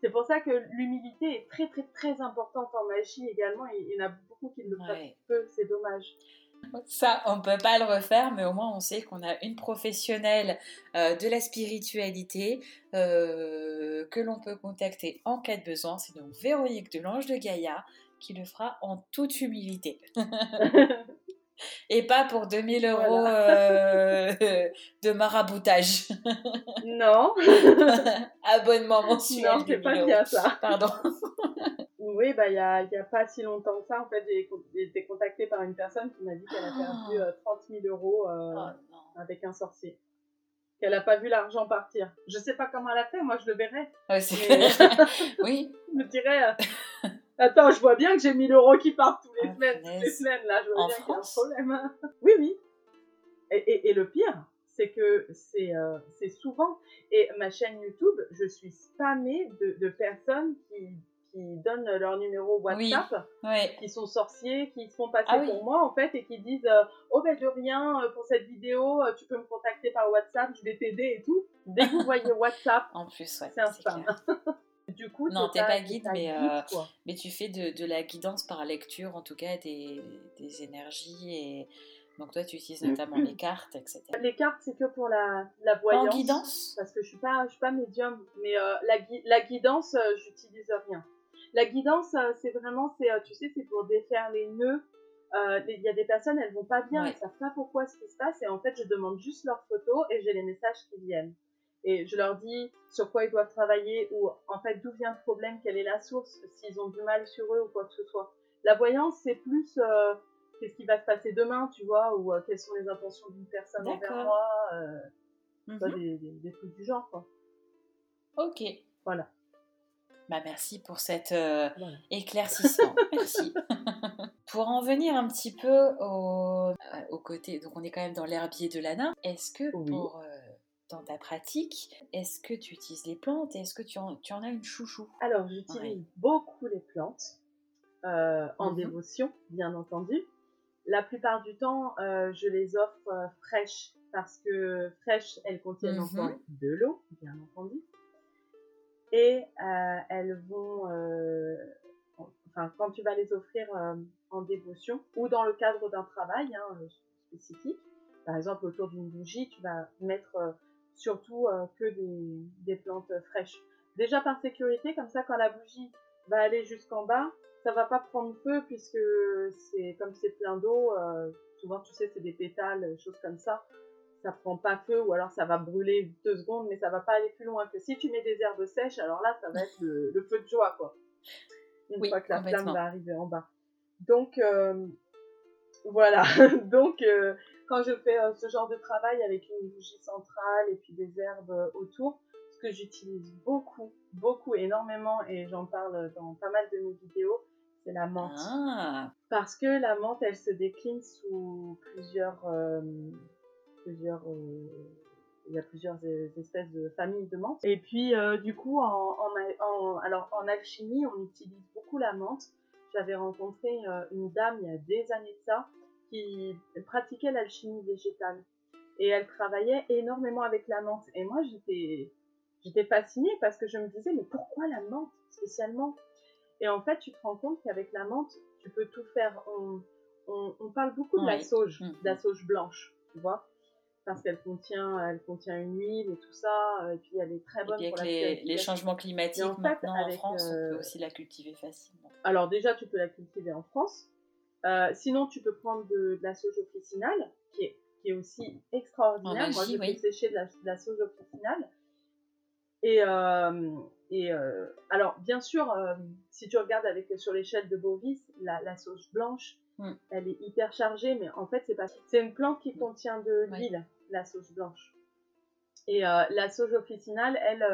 C'est pour ça que l'humilité est très très très importante en magie également. Il y en a beaucoup qui le font peu, c'est dommage. Ça, on ne peut pas le refaire, mais au moins on sait qu'on a une professionnelle euh, de la spiritualité euh, que l'on peut contacter en cas de besoin. C'est donc Véronique de l'Ange de Gaïa qui le fera en toute humilité. Et pas pour 2000 euros euh, de maraboutage. Non. Abonnement mensuel. Non, c'est pas bien ça. Pardon. Oui, bah, il n'y a, y a, pas si longtemps que ça, en fait, j'ai été contactée par une personne qui m'a dit qu'elle a perdu 30 ah. 000 euh, euros euh, oh, avec un sorcier. qu'elle a pas vu l'argent partir. Je sais pas comment elle a fait, moi je le verrais. Ouais, Mais- oui. Je me dirais, euh, attends, je vois bien que j'ai 1000 euros qui partent tous les Oh, semaines, toutes les semaines, là, je vois En bien qu'il y a un France problème. hein. Oui, oui. Et, et- et le pire, c'est que c'est euh, c'est souvent, et ma chaîne YouTube, je suis spammée de, de personnes qui, qui donnent leur numéro WhatsApp, Ouais. qui sont sorciers, qui se font passer Ah oui. pour moi, en fait, et qui disent, euh, oh ben de rien, euh, pour cette vidéo, tu peux me contacter par WhatsApp, je vais t'aider et tout. Dès que vous voyez WhatsApp, En plus, ouais. c'est un spam. Du coup, Non, t'es pas guide, mais, guide, euh. Mais tu fais de, de la guidance par lecture, en tout cas, des, des énergies. Et donc, toi, tu utilises notamment les cartes, etc. Les cartes, c'est que pour la, la voyance. en guidance? Parce que je suis pas, je suis pas médium, mais euh, la, gui- la guidance, euh, j'utilise rien. La guidance, euh, c'est vraiment, c'est, euh, tu sais, c'est pour défaire les nœuds. Euh, Il y a des personnes, elles vont pas bien, Ouais. elles savent pas pourquoi ce qui se passe, et en fait, je demande juste leurs photos et j'ai les messages qui viennent. Et je leur dis sur quoi ils doivent travailler ou en fait d'où vient le problème, quelle est la source, s'ils ont du mal sur eux ou quoi que ce soit. La voyance, c'est plus euh, qu'est-ce qui va se passer demain, tu vois, ou euh, quelles sont les intentions d'une personne envers moi, euh, Mhm. des, des, des trucs du genre, quoi. Ok. Voilà. Bah, merci pour cet Voilà. éclaircissement. merci. pour en venir un petit peu au, au côté, donc on est quand même dans l'herbier de l'ANA. Est-ce que Oui. pour dans ta pratique, est-ce que tu utilises les plantes? Et est-ce que tu en, tu en as une chouchou? Alors, j'utilise beaucoup les plantes, euh, en Mhm. dévotion, bien entendu. La plupart du temps, euh, je les offre euh, fraîches, parce que fraîches, elles contiennent Mhm. encore de l'eau, bien entendu. Et elles vont, enfin, quand tu vas les offrir en dévotion, ou dans le cadre d'un travail hein, spécifique, par exemple autour d'une bougie, tu vas mettre surtout euh, que des, des plantes fraîches. Déjà par sécurité, comme ça, quand la bougie va aller jusqu'en bas, ça va pas prendre feu puisque c'est comme c'est plein d'eau. euh, souvent, tu sais, c'est des pétales, choses comme ça. Ça prend pas feu ou alors ça va brûler deux secondes, mais ça va pas aller plus loin que si tu mets des herbes sèches. Alors là, ça va être le, le feu de joie, quoi. Une Oui, fois que la flamme va arriver en bas. Donc euh, voilà. Donc euh, quand je fais euh, ce genre de travail avec une bougie centrale et puis des herbes euh, autour, ce que j'utilise beaucoup, beaucoup, énormément, et j'en parle dans pas mal de mes vidéos, c'est la menthe. Ah, Parce que la menthe, elle se décline sous plusieurs, euh, plusieurs, il y a plusieurs espèces de familles de menthe. Et puis, euh, du coup, en, en, a- en- alors, en alchimie, on utilise beaucoup la menthe. J'avais rencontré euh, une dame il y a des années de ça qui pratiquait l'alchimie végétale. Et elle travaillait énormément avec la menthe. Et moi, j'étais, j'étais fascinée parce que je me disais, mais pourquoi la menthe spécialement? Et en fait, tu te rends compte qu'avec la menthe, tu peux tout faire. On, on, on parle beaucoup de la sauge, de la sauge blanche, tu vois parce qu'elle contient, elle contient une huile et tout ça, et puis elle est très et bonne puis pour avec la les, les changements climatiques Et en fait, maintenant en France, on euh, peut aussi la cultiver facilement. Alors déjà, tu peux la cultiver en France. Euh, sinon, tu peux prendre de, de la sauge officinale, qui est, qui est aussi extraordinaire. Moi, je oui. sécher de la, de la sauge officinale. Et, euh, et euh, alors, bien sûr, si tu regardes avec sur l'échelle de Bovis, la, la sauge blanche, Mm. elle est hyper chargée, mais en fait, c'est pas. C'est une plante qui contient de l'huile, la sauge blanche. Et la sauge officinale, elle,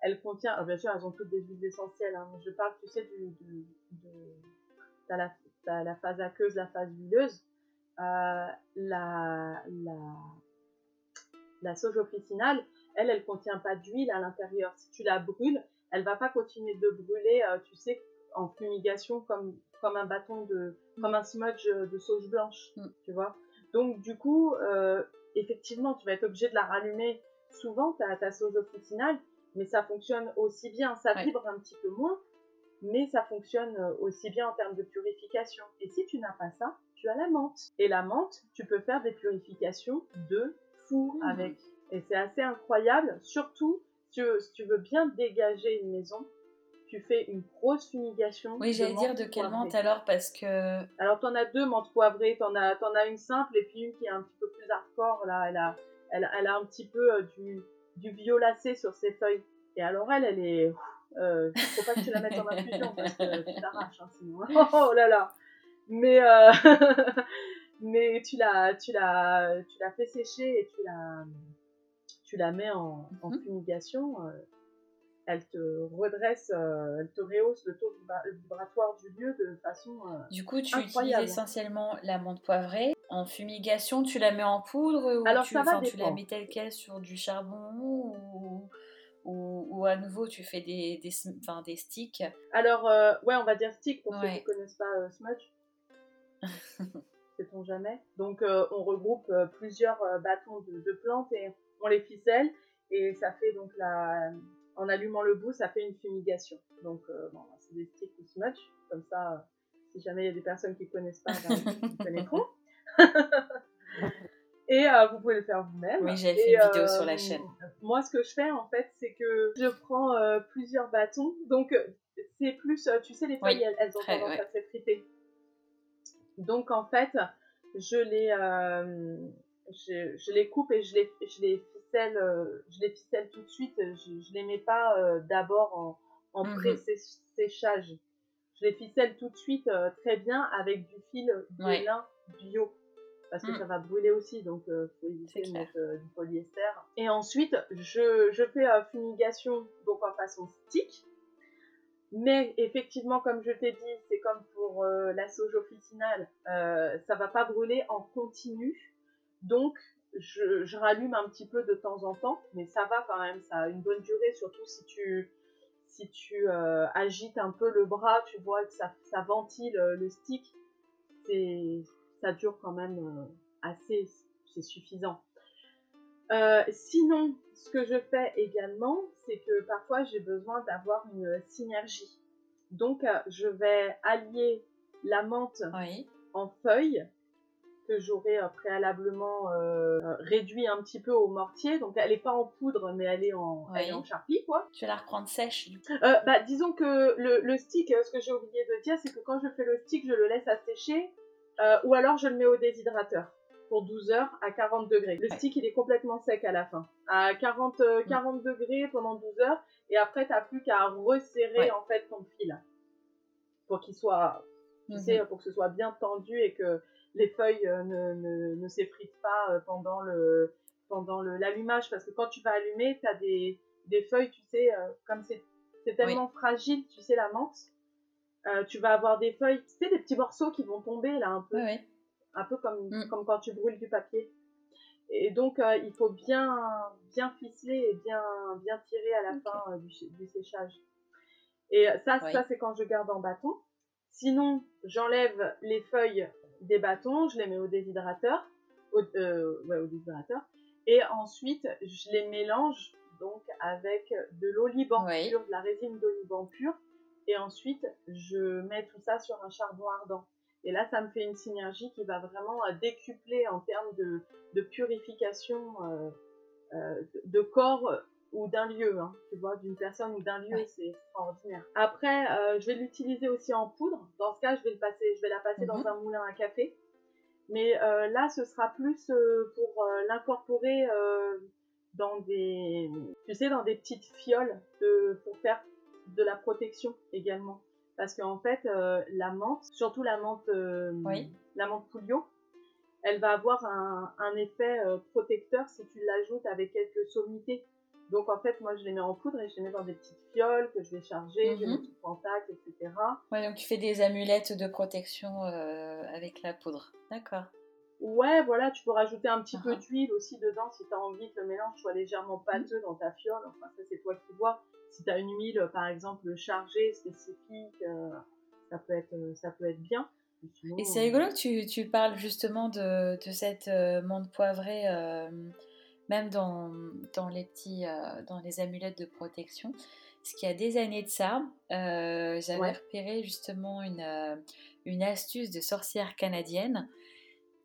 elle contient. alors, bien sûr, elles ont toutes des huiles essentielles. hein, mais je parle, tu sais, du, du, de, t'as la, la phase aqueuse, la phase huileuse. Euh, la, la, la sauge officinale, elle, elle contient pas d'huile à l'intérieur. Si tu la brûles, elle va pas continuer de brûler, euh, tu sais, en fumigation comme, comme un bâton de, comme un smudge de sauge blanche, Mm. tu vois. Donc, du coup, euh, effectivement, tu vas être obligé de la rallumer souvent, ta, ta sauge officinale, mais ça fonctionne aussi bien. Ça Ouais. vibre un petit peu moins, mais ça fonctionne euh, aussi bien en termes de purification. Et si tu n'as pas ça, tu as la menthe. Et la menthe, tu peux faire des purifications de fou Mmh. avec. Et c'est assez incroyable, surtout si tu, veux bien dégager une maison, tu fais une grosse fumigation. Oui, j'allais dire de quelle menthe alors parce que Alors, t'en as deux menthes poivrées, t'en as, t'en as une simple et puis une qui est un petit peu plus hardcore, là, elle a, elle, elle a un petit peu euh, du, du violacé sur ses feuilles. Et alors, elle, elle est. Euh, faut pas que tu la mettes en infusion parce que tu t'arraches, hein, sinon. Oh, là là Mais, euh, mais tu la, tu, la, tu la fais sécher et tu la, tu la mets en, en Mhm. fumigation, euh, elle te redresse, euh, elle te rehausse le taux vibra- vibratoire du lieu de façon. Du coup, tu Incroyable. utilises essentiellement la menthe poivrée. En fumigation, tu la mets en poudre ou Alors, tu, ça va tu la mets telle quelle sur du charbon ou, ou, ou à nouveau tu fais des, des, enfin, des sticks Alors, euh, ouais, on va dire stick pour ceux qui connaissent pas euh, smudge. Sait-on jamais. Donc, euh, on regroupe plusieurs bâtons de, de plantes et on les ficelle. Et ça fait donc la. En allumant le bout, ça fait une fumigation. Donc, bon, c'est des sticks ou smudge. Comme ça, si jamais il y a des personnes qui connaissent pas, ben, ils connaîtront. Et euh, vous pouvez le faire vous-même. Oui, j'avais fait une vidéo sur la euh, chaîne. Moi, ce que je fais, en fait, c'est que je prends euh, plusieurs bâtons. Donc, c'est plus, tu sais, les feuilles, Oui, elles, elles ont très, tendance ouais. à s'effriter. Donc, en fait, je les, je, je les coupe et je les, je les ficelle, je les ficelle tout de suite. Je, je les mets pas d'abord en, en Mhm. pré-séchage. Je les ficelle tout de suite euh, très bien avec du fil de Ouais. lin bio. Parce que Mm. ça va brûler aussi, donc il faut éviter de mettre euh, du polyester. Et ensuite, je, je fais euh, fumigation donc en façon stick. Mais effectivement, comme je t'ai dit, c'est comme pour euh, la sauge officinale, euh, ça va pas brûler en continu. Donc, je, je rallume un petit peu de temps en temps, mais ça va quand même, ça a une bonne durée, surtout si tu, si tu euh, agites un peu le bras, tu vois que ça, ça ventile euh, le stick, c'est, ça dure quand même euh, assez, c'est suffisant. Euh, sinon, ce que je fais également, c'est que parfois j'ai besoin d'avoir une synergie. Donc, euh, je vais allier la menthe Oui. en feuilles que j'aurais préalablement euh, réduit un petit peu au mortier. Donc, elle n'est pas en poudre, mais elle est en, elle est Oui. en charpie, quoi. Tu vas la reprendre sèche. Euh, bah, disons que le, le stick, ce que j'ai oublié de dire, c'est que quand je fais le stick, je le laisse assécher euh, ou alors je le mets au déshydrateur pour 12 heures à 40 degrés. Le stick, il est complètement sec à la fin. À 40, euh, Mm. 40 degrés pendant 12 heures et après, tu n'as plus qu'à resserrer Ouais. en fait ton fil pour qu'il soit, tu Mhm. sais, pour que ce soit bien tendu et que les feuilles euh, ne, ne, ne s'effritent pas pendant le pendant l'allumage parce que quand tu vas allumer, tu as des, des feuilles, tu sais, euh, comme c'est c'est tellement fragile, tu sais, la menthe, euh, tu vas avoir des feuilles, tu sais, des petits morceaux qui vont tomber là un peu, un peu comme, Mm. comme quand tu brûles du papier. Et donc, euh, il faut bien, bien ficeler et bien, bien tirer à la fin euh, du, ch- du séchage. Et ça, Oui. ça c'est quand je garde en bâton. Sinon, j'enlève les feuilles des bâtons, je les mets au déshydrateur, au, ouais, au déshydrateur, et ensuite je les mélange donc avec de l'oliban pur, de la résine d'oliban pur, et ensuite je mets tout ça sur un charbon ardent. Et là, ça me fait une synergie qui va vraiment euh, décupler en termes de, de purification euh, euh, de- corps ou d'un lieu, hein, tu vois, d'une personne ou d'un lieu, Ouais. c'est extraordinaire. Après, euh, je vais l'utiliser aussi en poudre. Dans ce cas, je vais, le passer, je vais la passer dans Mhm. un moulin à café. Mais là, ce sera plus pour l'incorporer dans des, tu sais, dans des petites fioles de, pour faire de la protection également. Parce qu'en fait, euh, la menthe, surtout la menthe, euh, Oui. la menthe Pouliot, elle va avoir un, un effet euh, protecteur si tu l'ajoutes avec quelques sommités. Donc en fait, moi je les mets en poudre et je les mets dans des petites fioles que je vais charger, je vais Mhm. mettre sous contact, etc. Ouais, donc tu fais des amulettes de protection euh, avec la poudre. D'accord. Ouais, voilà, tu peux rajouter un petit peu Mhm. d'huile aussi dedans si tu as envie que le mélange soit légèrement pâteux dans ta fiole. Enfin, ça c'est toi qui vois. Si tu as une huile, par exemple, chargée, spécifique, euh, ça, peut être, euh, ça peut être bien. Sinon, Et c'est euh, rigolo que tu, tu parles justement de, de cette euh, menthe poivrée, euh, même dans, dans, les petits, euh, dans les amulettes de protection. Parce qu'il y a des années de ça, euh, j'avais Ouais. repéré justement une, euh, une astuce de sorcière canadienne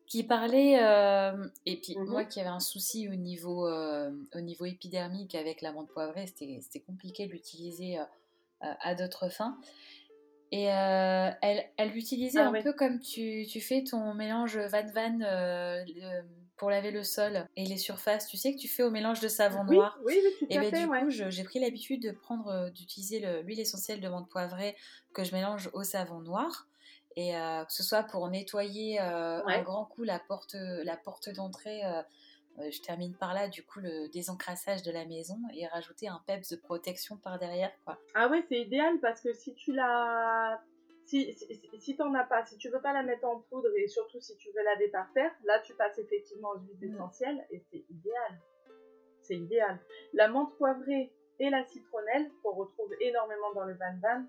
qui parlait, euh, et puis Mhm. moi qui avais un souci au niveau, euh, au niveau épidermique avec la menthe poivrée, c'était compliqué de l'utiliser euh, à d'autres fins. Et elle, elle l'utilisait Ah un oui. peu comme tu, tu fais ton mélange Van Van le- pour laver le sol et les surfaces. Tu sais que tu fais au mélange de savon Oui, noir. oui, oui, tout Et à ben fait, du ouais. coup, j'ai pris l'habitude de prendre, d'utiliser le- l'huile essentielle de menthe poivrée que je mélange au savon noir. Et euh, que ce soit pour nettoyer euh, un grand coup la porte, la porte d'entrée euh, euh, je termine par là, du coup, le désencrassage de la maison et rajouter un peps de protection par derrière, quoi. Ah ouais, c'est idéal parce que si tu la... Si, si, si t'en as pas, si tu veux pas la mettre en poudre et surtout si tu veux la déparfaire, là tu passes effectivement aux huiles mm. essentielles et c'est idéal. C'est idéal. La menthe poivrée et la citronnelle qu'on retrouve énormément dans le van van,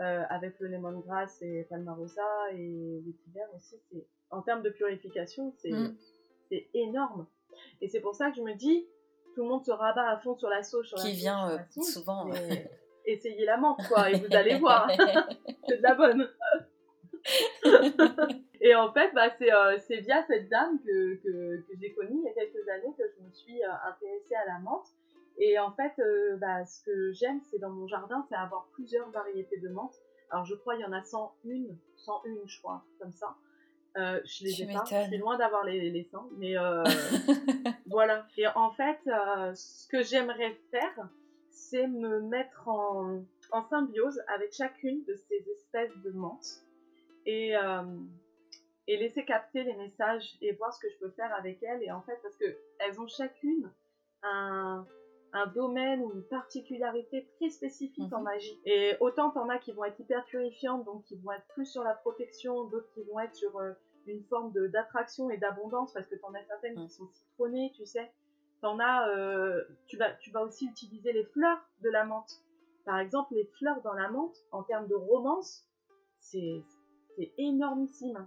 euh, avec le lemongrass et palmarosa et vétiver aussi, c'est en termes de purification, c'est mm. énorme. Et c'est pour ça que je me dis, tout le monde se rabat à fond sur la sauce. Qui vient euh, souvent. essayez la menthe, quoi, et vous allez voir. c'est de la bonne. et en fait, bah, euh, c'est via cette dame que, que, que j'ai connue il y a quelques années que je me suis euh, intéressée à la menthe. Et en fait, bah, ce que j'aime, c'est dans mon jardin, c'est avoir plusieurs variétés de menthe. Alors, je crois qu'il y en a 101, 101, je crois, comme ça. Euh, je les ai pas. Je suis loin d'avoir les, les seins, mais euh, voilà. Et en fait, euh, ce que j'aimerais faire, c'est me mettre en, en, symbiose avec chacune de ces espèces de menthes et, et laisser capter les messages et voir ce que je peux faire avec elles. Et en fait, parce que elles ont chacune un, un domaine ou une particularité très spécifique en mhm. magie. Et autant t'en as qui vont être hyper purifiantes, donc qui vont être plus sur la protection, d'autres qui vont être sur euh, une forme d'attraction et d'abondance, parce que t'en as certaines qui sont citronnées, tu sais. T'en as, euh, tu, vas, tu vas aussi utiliser les fleurs de la menthe. Par exemple, les fleurs dans la menthe, en termes de romance, c'est énormissime.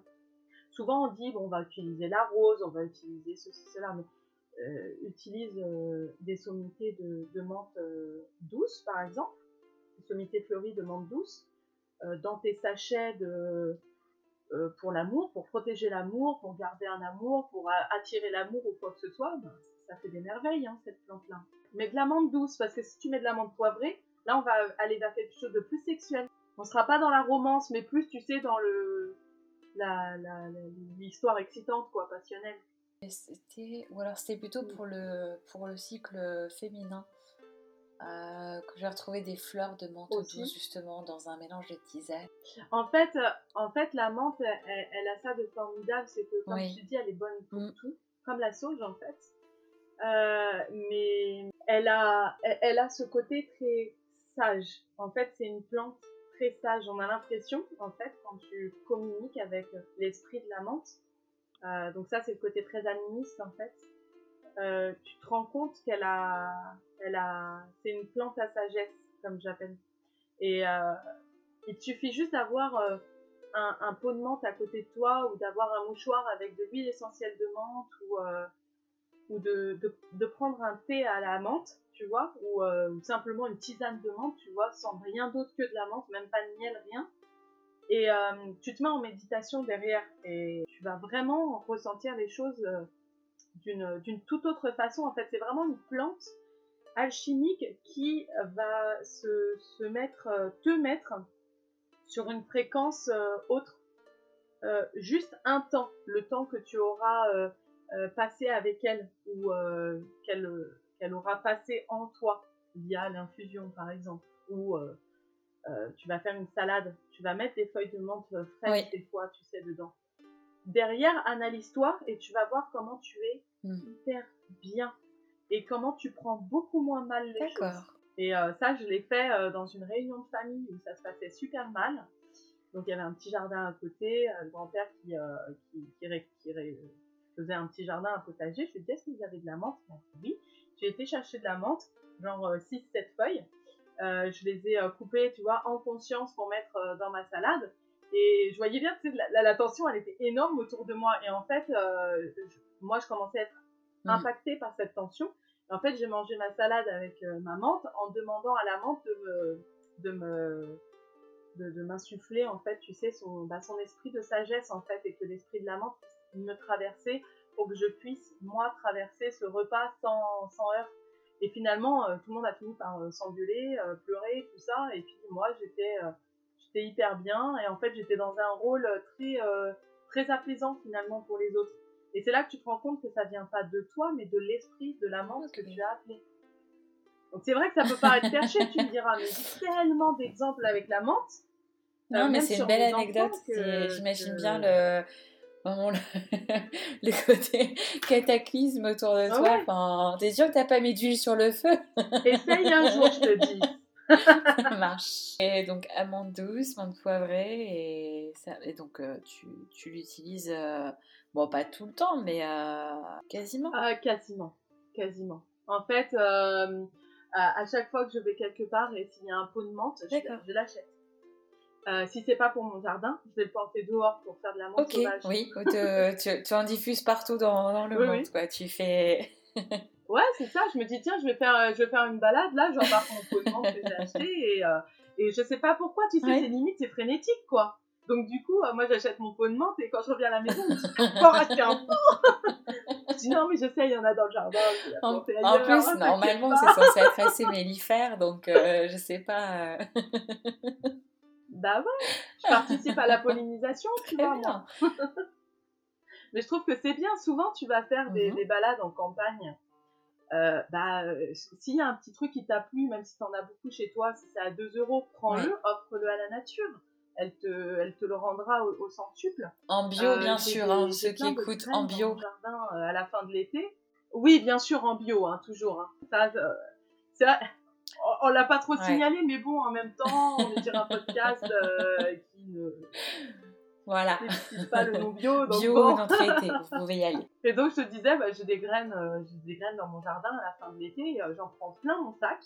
Souvent on dit, bon, on va utiliser la rose, on va utiliser ceci, cela, mais euh, utilise euh, des sommités de, menthe euh, douce, par exemple, des sommités fleuries de menthe douce, dans tes sachets de, pour l'amour, pour protéger l'amour, pour garder un amour, pour attirer l'amour ou quoi que ce soit, ben, ça fait des merveilles, hein, cette plante-là. Mais de la menthe douce, parce que si tu mets de la menthe poivrée, là on va aller vers quelque chose de plus sexuel. On sera pas dans la romance, mais plus, tu sais, dans l'histoire excitante, quoi, passionnelle. C'était, ou alors c'était plutôt pour le, pour le cycle féminin euh, que j'ai retrouvé des fleurs de menthe douce justement dans un mélange de tisane. En fait, euh, en fait la menthe, elle, a ça de formidable, c'est que comme tu dis, elle est bonne pour mm. tout, comme la sauge en fait. Euh, mais elle a, elle, a ce côté très sage. En fait, c'est une plante très sage. On a l'impression, en fait, quand tu communiques avec l'esprit de la menthe, euh, donc ça, c'est le côté très animiste en fait. Euh, tu te rends compte qu'elle a, elle a, c'est une plante à sagesse comme j'appelle. Et euh, il te suffit juste d'avoir un, pot de menthe à côté de toi ou d'avoir un mouchoir avec de l'huile essentielle de menthe ou ou de, de, prendre un thé à la menthe, tu vois, ou, simplement une tisane de menthe, tu vois, sans rien d'autre que de la menthe, même pas de miel, rien. Et euh, tu te mets en méditation derrière et tu vas vraiment ressentir les choses euh, d'une toute autre façon. En fait, c'est vraiment une plante alchimique qui va se, se mettre, euh, te mettre sur une fréquence autre. juste un temps, le temps que tu auras passé avec elle ou qu'elle aura passé en toi via l'infusion par exemple ou tu vas faire une salade, tu vas mettre des feuilles de menthe fraîches des fois, tu sais, dedans. Derrière, analyse-toi et tu vas voir comment tu es hmm. hyper bien et comment tu prends beaucoup moins mal les choses. Et euh, ça, je l'ai fait euh, dans une réunion de famille où ça se passait super mal. Donc il y avait un petit jardin à côté, le grand-père qui, qui, faisait un petit jardin, un potager. Je lui ai dit, est-ce que vous avez de la menthe? Oui. J'ai été chercher de la menthe, genre 6-7 feuilles. Euh, je les ai euh, coupés, tu vois, en conscience pour mettre euh, dans ma salade. Et je voyais bien, que la, tension, elle était énorme autour de moi. Et en fait, moi, je commençais à être mm. impactée par cette tension. Et en fait, j'ai mangé ma salade avec ma menthe en demandant à la menthe de me, de me, de, m'insuffler, en fait, tu sais, son, bah, son esprit de sagesse, en fait, et que l'esprit de la menthe me traverser pour que je puisse, moi, traverser ce repas sans, sans heurts. Et finalement, euh, tout le monde a fini par euh, s'engueuler, euh, pleurer, tout ça. Et puis moi, j'étais j'étais hyper bien. Et en fait, j'étais dans un rôle très, très apaisant finalement pour les autres. Et c'est là que tu te rends compte que ça vient pas de toi, mais de l'esprit, de la menthe que tu as appelé. Donc c'est vrai que ça peut paraître perché, tu me diras, mais j'ai tellement d'exemples avec la menthe. Non, mais c'est une belle anecdote. J'imagine bien le, vraiment le, le côté cataclysme autour de Ah toi. ouais. Enfin, t'es sûr que t'as pas mis d'huile sur le feu? Essaye un jour, je te dis. Ça marche. Et donc amande douce, menthe poivrée et, ça, et donc euh, tu, tu l'utilises, euh, bon pas tout le temps, mais euh, quasiment. Ah, quasiment, quasiment. En fait, à, à chaque fois que je vais quelque part et s'il y a un pot de menthe, je l'achète. Euh, si c'est pas pour mon jardin, je vais le planter dehors pour faire de la menthe Ok, sauvage. oui, ou te- tu, tu en diffuses partout dans, dans le Oui, monde, oui. quoi. Tu fais. Ouais, c'est ça. Je me dis tiens, je vais faire, euh, je vais faire une balade là, j'embarque mon pot de menthe que j'ai acheté et euh, et je sais pas pourquoi. Tu sais, Ouais. c'est limite, c'est frénétique quoi. Donc du coup, euh, moi j'achète mon pot de menthe et quand je reviens à la maison, je me dis encore acheter un pot. je dis non mais je sais, il y en a dans le jardin. En, en plus, normalement, c'est censé être assez mellifère, donc je sais pas. Bah ouais, je participe à la pollinisation, tu vois, moi. Mais je trouve que c'est bien. Souvent, tu vas faire des, Mhm. des balades en campagne. Euh, bah, euh, s'il y a un petit truc qui t'a plu, même si t'en as beaucoup chez toi, si c'est à 2 euros, prends-le, offre-le à la nature. Elle te, elle te le rendra au, au centuple. En bio, Euh, bien sûr, hein, ceux qui écoutent en bio. jardin à la fin de l'été. Oui, bien sûr, en bio, hein, toujours. hein. Ça, on, on l'a pas trop Ouais. signalé, mais bon, en même temps, on est sur un podcast euh, qui ne Voilà. pas le nom bio. Donc Bio bon. vous pouvez y aller. Et donc je te disais, bah, j'ai des graines, euh, j'ai des graines dans mon jardin à la fin de l'été. euh, J'en prends plein mon sac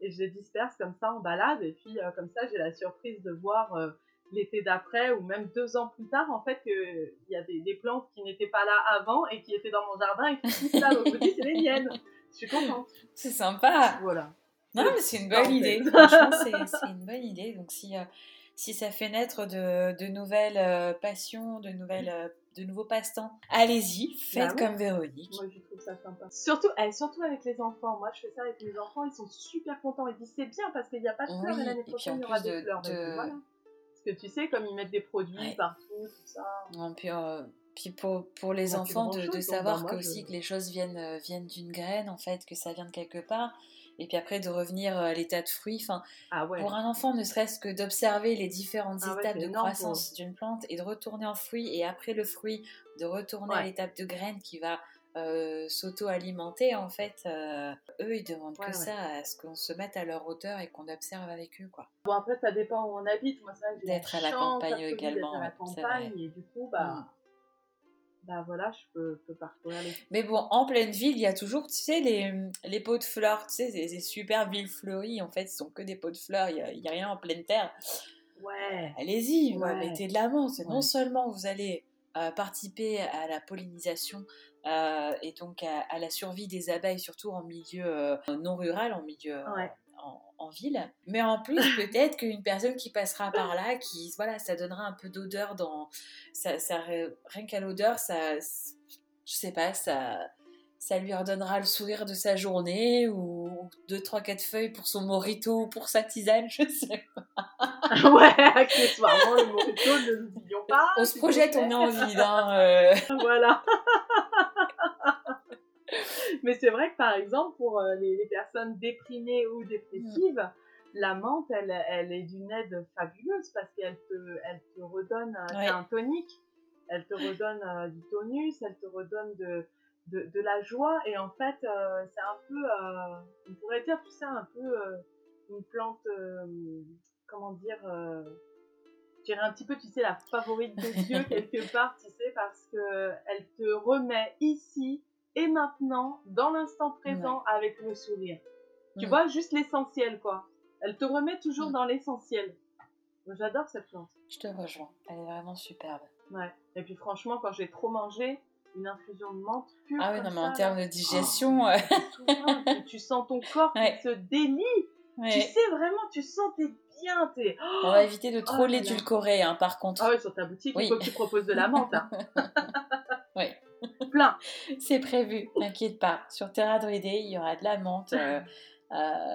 et je les disperse comme ça en balade. Et puis euh, comme ça, j'ai la surprise de voir euh, l'été d'après ou même deux ans plus tard en fait qu'il y a des, des plantes qui n'étaient pas là avant et qui étaient dans mon jardin et qui poussent là. Donc je me dis, c'est les miennes. Je suis contente. C'est sympa. Voilà. Non, mais c'est une bonne idée. Franchement, c'est une bonne idée. Donc, si, euh, si ça fait naître de, de nouvelles euh, passions, de, nouvelles, euh, de nouveaux passe-temps, allez-y, faites Bah comme Véronique. Moi, je trouve ça sympa. Surtout, eh, surtout avec les enfants. Moi, je fais ça avec mes enfants. Ils sont super contents. Ils disent c'est bien parce qu'il n'y a pas de fleurs Oui, et l'année prochaine, il y aura plus des de- fleurs. De- voilà. Parce que tu sais, comme ils mettent des produits Ouais. partout, tout ça. Non, puis, puis pour, pour les On a fait enfants, de, de savoir bah, que je- aussi que les choses viennent, viennent d'une graine, en fait, que ça vient de quelque part. Et puis après, de revenir euh, à l'état de fruit. Enfin, Ah ouais. Pour un enfant, ne serait-ce que d'observer les différentes Ah étapes de énorme croissance d'une plante et de retourner en fruit, et après le fruit, de retourner à l'étape de graine qui va euh, s'auto-alimenter, en fait, euh, eux, ils demandent que ça, à ce qu'on se mette à leur hauteur et qu'on observe avec eux, quoi. Bon, après, ça dépend où on habite. Moi, D'être à la campagne également, d'être à la campagne. Et du coup, bah, Mm. Bah voilà, je peux, peux parcourir les. Mais bon, en pleine ville, il y a toujours, tu sais, les, les pots de fleurs, tu sais, ces, ces super villes fleuries, en fait, ce sont que des pots de fleurs, il n'y a, il y a rien en pleine terre. Ouais. Allez-y, Ouais. mettez de la menthe. Non Ouais. seulement vous allez euh, participer à la pollinisation euh, et donc à, à la survie des abeilles, surtout en milieu euh, non rural, en milieu Ouais. En, en ville, mais en plus peut-être qu'une personne qui passera par là, qui voilà, ça donnera un peu d'odeur dans, ça, ça rien qu'à l'odeur, ça, je sais pas, ça ça lui redonnera le sourire de sa journée ou deux, trois, quatre feuilles pour son morito ou pour sa tisane, je sais pas. ouais, accessoirement, le morito, ne l'oublions pas. On se projette, on est en vide. Hein, euh. voilà. Mais c'est vrai que par exemple, pour euh, les, les personnes déprimées ou dépressives, la menthe, elle, elle est d'une aide fabuleuse parce qu'elle te, elle te redonne euh, Ouais. un tonique, elle te redonne euh, du tonus, elle te redonne de, de, de la joie et en fait, euh, c'est un peu, on pourrait dire, tu sais, un peu une plante, comment dire, je dirais un petit peu, tu sais, la favorite de Dieu quelque part, tu sais, parce que elle te remet ici et maintenant, dans l'instant présent, avec le sourire. Tu vois, juste l'essentiel, quoi. Elle te remet toujours dans l'essentiel. J'adore cette plante. Je te rejoins. Elle est vraiment superbe. Ouais. Et puis franchement, quand j'ai trop mangé, une infusion de menthe pure. Ah oui, non, mais en termes de digestion, euh, tout va, tu, tu sens ton corps Ouais. qui se délie. ouais. Tu sais vraiment, tu sens t'es bien, t'es. on va éviter de trop Oh là. l'édulcorer, hein, par contre. Ah ouais, sur ta boutique, Oui. il faut que tu proposes de la menthe. Hein. Ouais. Plein. C'est prévu, t'inquiète pas. Sur Terra Druidée, il y aura de la menthe euh, euh,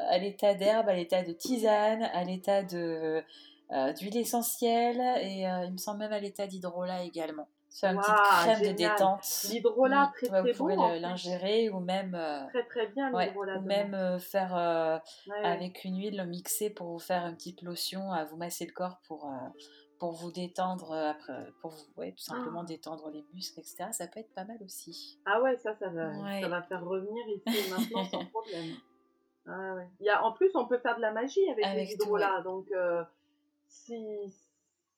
à l'état d'herbe, à l'état de tisane, à l'état de euh, d'huile essentielle et il me semble même à l'état d'hydrolat également. C'est une petite Waouh, crème de détente. L'hydrolat, très très vous bon. plus. l'ingérer ou même, Très très bien ouais, l'hydrolat. ou de même menthe. euh, faire euh, ouais. avec une huile mixée pour vous faire une petite lotion à vous masser le corps pour, euh, pour vous détendre, après, pour vous, ouais, tout simplement Ah. détendre les muscles, etc. Ça peut être pas mal aussi. Ah ouais, ça, ça va, Ouais. ça va faire revenir ici et maintenant sans problème. Ah ouais. Il y a, en plus, on peut faire de la magie avec, Avec les hydrolats. Donc, euh, si.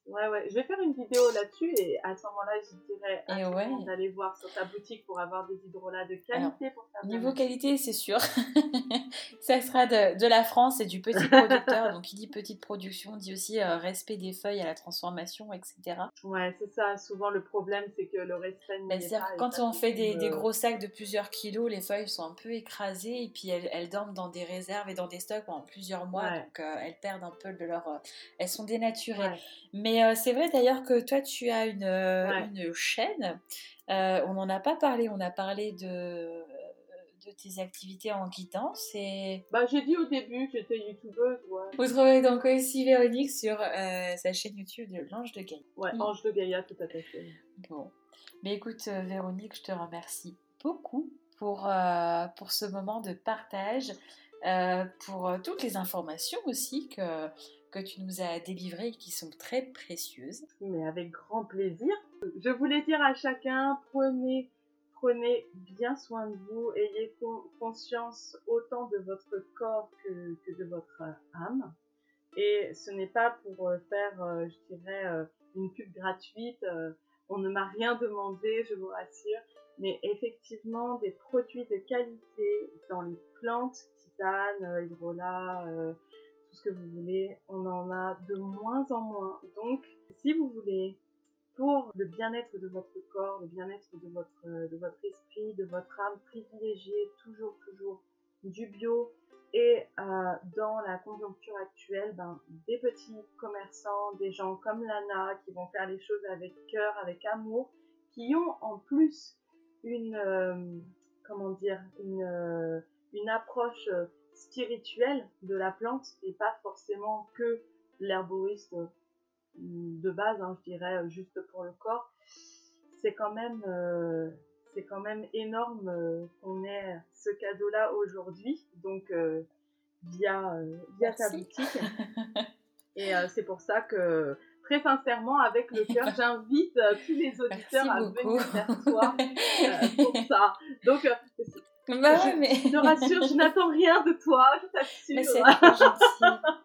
Ouais, ouais. Je vais faire une vidéo là-dessus et à ce moment-là, je dirais ouais. d'aller voir sur ta boutique pour avoir des hydrolats de qualité pour faire de la Niveau qualité, c'est sûr. ça sera de, de la France et du petit producteur. Donc, qui dit petite production dit aussi euh, respect des feuilles à la transformation, etc. Ouais, c'est ça. Souvent, le problème, c'est que le respect Ben, est pas. et quand on fait des, des gros sacs de plusieurs kilos, les feuilles sont un peu écrasées et puis elles, elles dorment dans des réserves et dans des stocks pendant plusieurs mois. Ouais. Donc, euh, elles perdent un peu de leur. euh, elles sont dénaturées. Ouais. Mais euh, c'est vrai d'ailleurs que toi, tu as une, euh, Ouais. une chaîne. Euh, on n'en a pas parlé. On a parlé de, de tes activités en guidance. Et Bah, j'ai dit au début, j'étais youtubeuse, ouais. vous trouvez donc aussi Véronique sur euh, sa chaîne YouTube de l'Ange de Gaïa. Ouais, Mm. Ange de Gaïa, tout à fait. Bon. Mais écoute, Véronique, je te remercie beaucoup pour, euh, pour ce moment de partage, euh, pour toutes les informations aussi que, que tu nous as délivrées qui sont très précieuses. Mais avec grand plaisir. Je voulais dire à chacun, prenez, prenez bien soin de vous, ayez con- conscience autant de votre corps que, que de votre âme. Et ce n'est pas pour euh, faire, euh, je dirais, euh, une pub gratuite. euh, on ne m'a rien demandé, je vous rassure. Mais effectivement, des produits de qualité dans les plantes, tisane, euh, hydrolat, euh, tout ce que vous voulez, on en a de moins en moins. Donc, si vous voulez, pour le bien-être de votre corps, le bien-être de votre, de votre esprit, de votre âme, privilégiez toujours, toujours du bio. Et euh, dans la conjoncture actuelle, ben, des petits commerçants, des gens comme Lana qui vont faire les choses avec cœur, avec amour, qui ont en plus une, euh, comment dire, une, euh, une approche spirituelle de la plante et pas forcément que l'herboriste euh, de base, hein, je dirais, euh, juste pour le corps. C'est quand même, euh, c'est quand même énorme euh, qu'on ait ce cadeau-là aujourd'hui, donc euh, via, via ta boutique. Et c'est pour ça que, très sincèrement, avec le cœur, j'invite tous les auditeurs Merci à beaucoup. venir vers toi pour ça. Donc, bah je mais... te rassure, je n'attends rien de toi, je mais t'assure. c'est trop gentil.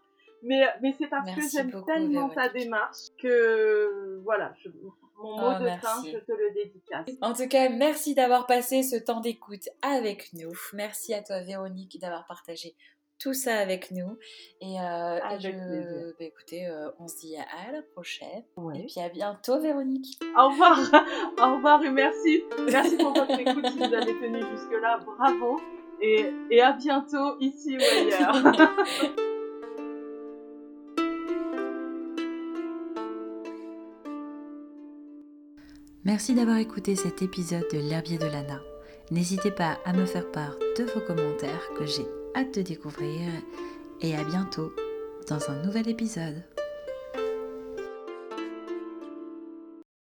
Mais, mais c'est parce Merci que j'aime beaucoup, tellement ta démarche que, voilà, je- mon mot Oh, de fin, merci. je te le dédicace. En tout cas, merci d'avoir passé ce temps d'écoute avec nous. Merci à toi, Véronique, d'avoir partagé tout ça avec nous. Et, euh, et je, bah, écoutez, euh, on se dit à la prochaine. Et puis à bientôt, Véronique. Au revoir, au revoir et merci. Merci pour votre écoute si vous avez tenu jusque-là. Bravo. Et, et à bientôt ici ou ailleurs. Merci d'avoir écouté cet épisode de l'herbier de Lana. N'hésitez pas à me faire part de vos commentaires que j'ai hâte de découvrir et à bientôt dans un nouvel épisode.